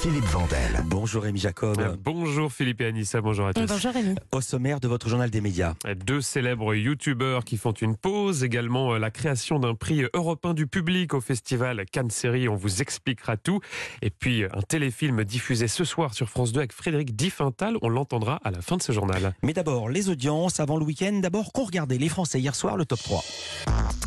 Philippe Vandel. Bonjour Rémi Jacob. Euh, bonjour Philippe et Anissa, bonjour à tous. Bonjour Rémi. Au sommaire de votre journal des médias. Deux célèbres youtubeurs qui font une pause, également euh, la création d'un prix européen du public au festival Cannes Série, on vous expliquera tout. Et puis un téléfilm diffusé ce soir sur France 2 avec Frédéric Diffental, on l'entendra à la fin de ce journal. Mais d'abord, les audiences avant le week-end. D'abord, qu'ont regardé les Français hier soir le top 3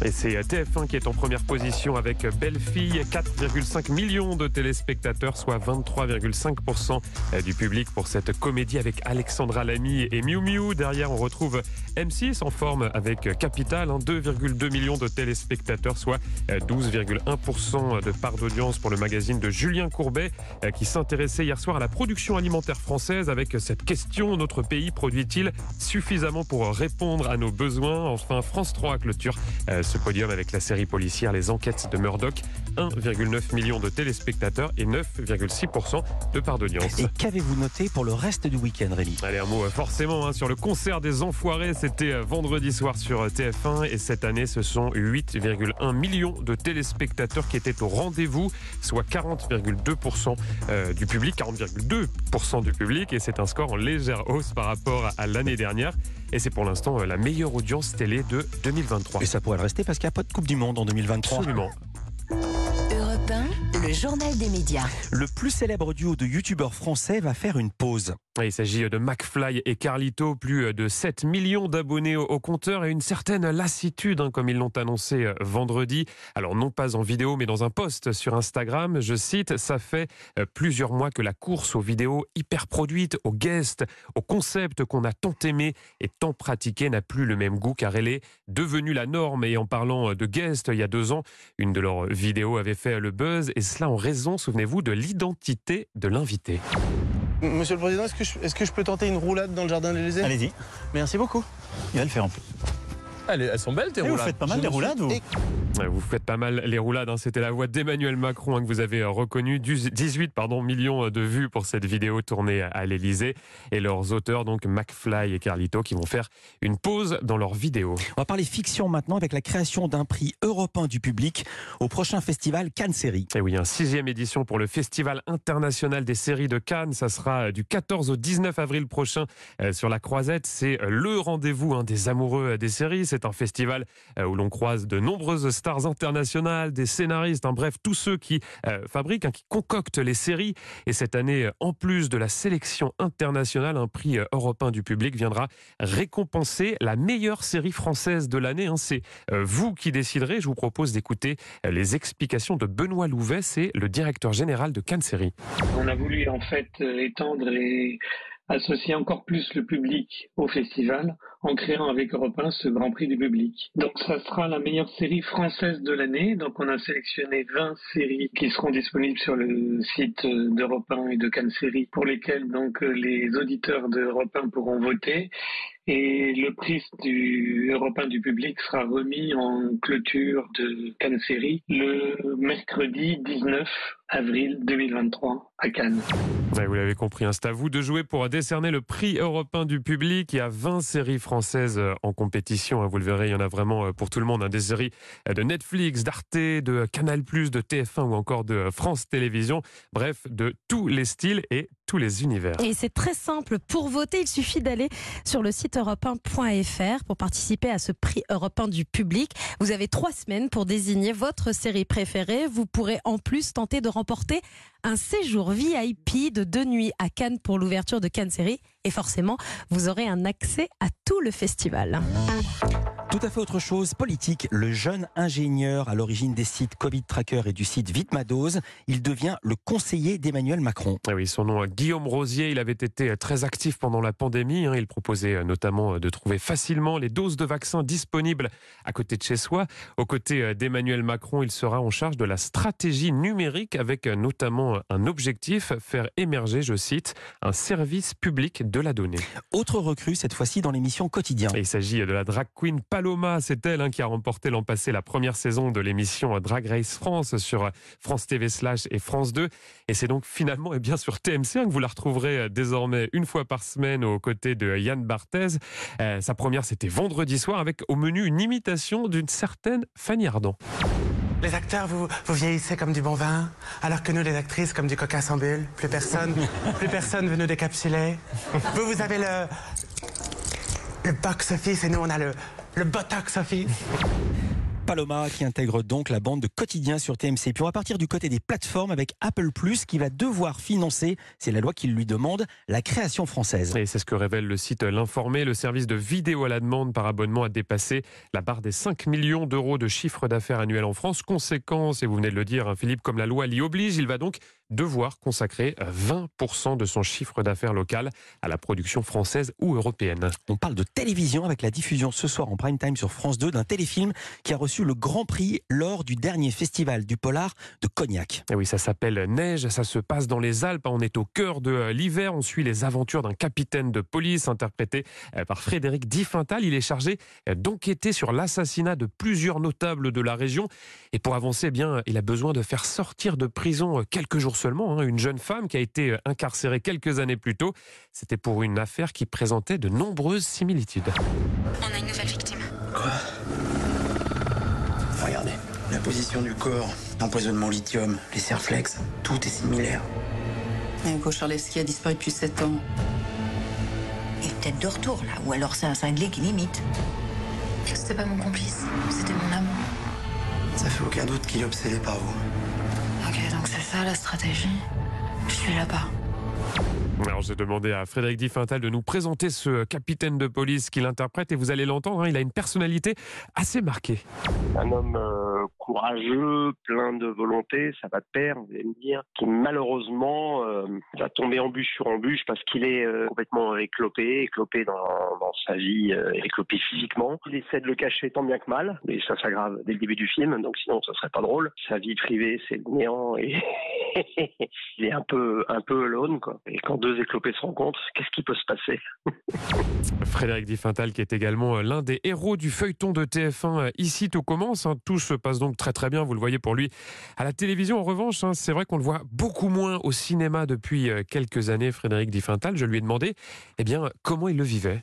Et c'est TF1 qui est en première position avec Belle Fille, 4,5 millions de téléspectateurs, soit 23,5% du public pour cette comédie avec Alexandra Lamy et Miu Miu. Derrière, on retrouve M6 en forme avec Capital, 2,2 hein, millions de téléspectateurs, soit 12,1% de part d'audience pour le magazine de Julien Courbet qui s'intéressait hier soir à la production alimentaire française avec cette question notre pays produit-il suffisamment pour répondre à nos besoins? Enfin, France 3 clôture euh, ce podium avec la série policière Les Enquêtes de Murdoch. 1,9 million de téléspectateurs et 9,6% de part d'audience. Et qu'avez-vous noté pour le reste du week-end, Rémi? Allez, un mot euh, forcément hein, sur le concert des Enfoirés. C'était euh, vendredi soir sur TF1 et cette année, ce sont 8,1 millions de téléspectateurs qui étaient au rendez-vous, soit 40,2% du public, 40,2% du public et c'est un score en légère hausse par rapport à l'année dernière. Et c'est pour l'instant la meilleure audience télé de 2023. Et ça pourrait le rester parce qu'il n'y a pas de Coupe du Monde en 2023. Absolument. Europe 1, le journal des médias. Le plus célèbre duo de youtubeurs français va faire une pause. Il s'agit de McFly et Carlito, plus de 7 millions d'abonnés au compteur et une certaine lassitude, hein, comme ils l'ont annoncé euh, vendredi. Alors non pas en vidéo, mais dans un post sur Instagram, je cite, ça fait euh, plusieurs mois que la course aux vidéos hyper produites, aux guests, aux concepts qu'on a tant aimé et tant pratiqué n'a plus le même goût car elle est devenue la norme. Et en parlant de guests, il y a deux ans, une de leurs vidéos avait fait le buzz et cela en raison, souvenez-vous, de l'identité de l'invité. Monsieur le Président, est-ce que, je, est-ce que je peux tenter une roulade dans le jardin de l'Élysée? Allez-y. Merci beaucoup. Il va le faire en plus. Elles, elles sont belles tes Et roulades. vous faites pas mal Je suis roulades, vous Vous faites pas mal les roulades, hein. c'était la voix d'Emmanuel Macron hein, que vous avez reconnu. 18 pardon, millions de vues pour cette vidéo tournée à l'Elysée. Et leurs auteurs, donc McFly et Carlito, qui vont faire une pause dans leur vidéo. On va parler fiction maintenant avec la création d'un prix européen du public au prochain festival Cannes Série. Et oui, un sixième édition pour le Festival international des séries de Cannes. Ça sera euh, du 14 au 19 avril prochain euh, sur la Croisette. C'est euh, le rendez-vous hein, des amoureux euh, des séries. C'est un festival euh, où l'on croise de nombreuses stars internationales, des scénaristes, hein, bref, tous ceux qui euh, fabriquent, hein, qui concoctent les séries. Et cette année, euh, en plus de la sélection internationale, un prix européen du public viendra récompenser la meilleure série française de l'année. hein. C'est vous qui déciderez. Je vous propose d'écouter les explications de Benoît Louvet, c'est le directeur général de Cannes Série. On a voulu en fait étendre et associer encore plus le public au festival en créant avec Europe 1 ce Grand Prix du public. Donc ça sera la meilleure série française de l'année. Donc on a sélectionné 20 séries qui seront disponibles sur le site euh, d'Europe 1 et de Cannes Série pour lesquelles donc euh, les auditeurs d'Europe 1 pourront voter. Et le prix du européen du public sera remis en clôture de Cannes Série le mercredi 19 avril 2023 à Cannes. Ouais, vous l'avez compris, hein, c'est à vous de jouer pour décerner le prix européen du public. Il y a 20 séries françaises euh, en compétition. hein, Vous le verrez, il y en a vraiment euh, pour tout le monde. hein, Des séries euh, de Netflix, d'Arte, de Canal+, de TF1 ou encore de France Télévisions. Bref, de tous les styles et tous les univers. Et c'est très simple. Pour voter, il suffit d'aller sur le site europe1.fr pour participer à ce prix européen du public. Vous avez trois semaines pour désigner votre série préférée. Vous pourrez en plus tenter de remporter un séjour VIP de deux nuits à Cannes pour l'ouverture de Cannes Série. Et forcément, vous aurez un accès à tout le festival. Tout à fait autre chose, politique. Le jeune ingénieur à l'origine des sites Covid Tracker et du site Vitmadose, il devient le conseiller d'Emmanuel Macron. Ah oui, son nom, Guillaume Rosier, il avait été très actif pendant la pandémie. hein. Il proposait euh, notamment euh, de trouver facilement les doses de vaccins disponibles à côté de chez soi. Aux côtés euh, d'Emmanuel Macron, il sera en charge de la stratégie numérique avec notamment un objectif, faire émerger, je cite, un service public de la donnée. Autre recrue, cette fois-ci dans l'émission Quotidien. Il s'agit de la drag queen Paloma. C'est elle hein, qui a remporté l'an passé la première saison de l'émission Drag Race France sur France TV Slash et France 2. Et c'est donc finalement et bien sur TMC que vous la retrouverez euh, désormais une fois par semaine aux côtés de Yann Barthez. Euh, sa première, c'était vendredi soir avec au menu une imitation d'une certaine Fanny Ardant. Les acteurs, vous, vous vieillissez comme du bon vin, alors que nous, les actrices, comme du coca sans bulle. Plus personne, plus personne veut nous décapsuler. Vous, vous avez le, le box office et nous, on a le, le botox office. Paloma qui intègre donc la bande de quotidien sur TMC. Puis on va partir du côté des plateformes avec Apple Plus qui va devoir financer, c'est la loi qui lui demande, la création française. Et c'est ce que révèle le site L'Informé. Le service de vidéo à la demande par abonnement a dépassé la barre des 5 millions d'euros de chiffre d'affaires annuel en France. Conséquence, et vous venez de le dire, hein, Philippe, comme la loi l'y oblige, il va donc devoir consacrer 20% de son chiffre d'affaires local à la production française ou européenne. On parle de télévision avec la diffusion ce soir en prime time sur France 2 d'un téléfilm qui a reçu le grand prix lors du dernier festival du Polar de Cognac. Et oui, ça s'appelle Neige, ça se passe dans les Alpes, on est au cœur de euh, l'hiver, on suit les aventures d'un capitaine de police interprété euh, par Frédéric Diffental. Il est chargé euh, d'enquêter sur l'assassinat de plusieurs notables de la région et pour avancer, eh bien, il a besoin de faire sortir de prison quelques jours seulement hein, une jeune femme qui a été incarcérée quelques années plus tôt. C'était pour une affaire qui présentait de nombreuses similitudes. On a une nouvelle victime. Quoi? La position du corps, l'empoisonnement au lithium, les serflex, tout est similaire. Hugo Charleski a disparu depuis 7 ans. Il est peut-être de retour là, ou alors c'est un cinglé qui limite. C'était pas mon complice, c'était mon amant. Ça fait aucun doute qu'il est obsédé par vous. Ok, donc c'est ça la stratégie. Je suis là-bas. Alors j'ai demandé à Frédéric Diffental de nous présenter ce capitaine de police qu'il interprète et vous allez l'entendre, hein, il a une personnalité assez marquée. Un homme euh, courageux, plein de volonté, ça va de pair, vous allez me dire, qui malheureusement euh, va tomber embûche sur embûche parce qu'il est euh, complètement éclopé, éclopé dans, sa vie, euh, éclopé physiquement. Il essaie de le cacher tant bien que mal, mais ça s'aggrave dès le début du film, donc sinon ça serait pas drôle. Sa vie privée, c'est le néant et il est un peu, un peu alone, quoi. Et quand deux éclopés se rencontrent, qu'est-ce qui peut se passer? Frédéric Diffental qui est également l'un des héros du feuilleton de TF1 euh, Ici tout commence. hein. Tout se passe donc très très bien, vous le voyez pour lui. À la télévision en revanche, hein, c'est vrai qu'on le voit beaucoup moins au cinéma depuis euh, quelques années, Frédéric Diffental. Je lui ai demandé eh bien, comment il le vivait.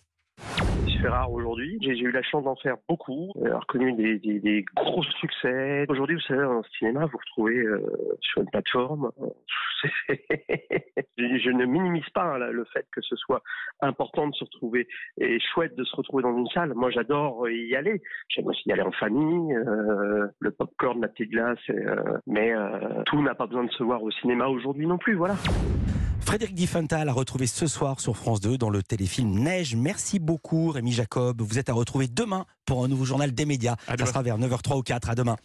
C'est rare aujourd'hui. J'ai eu la chance d'en faire beaucoup, avoir connu des, gros succès. Aujourd'hui, vous savez, en cinéma, vous retrouvez euh, sur une plateforme. je ne minimise pas hein, le fait que ce soit important de se retrouver et chouette de se retrouver dans une salle. Moi, j'adore y aller. J'aime aussi y aller en famille, euh, le popcorn, la petite glace. euh, mais euh, tout n'a pas besoin de se voir au cinéma aujourd'hui non plus. Voilà. Frédéric Diffental à retrouver ce soir sur France 2 dans le téléfilm Neige. Merci beaucoup Rémi Jacob. Vous êtes à retrouver demain pour un nouveau journal des médias. À Ça sera vers 9h03 ou 4. À demain.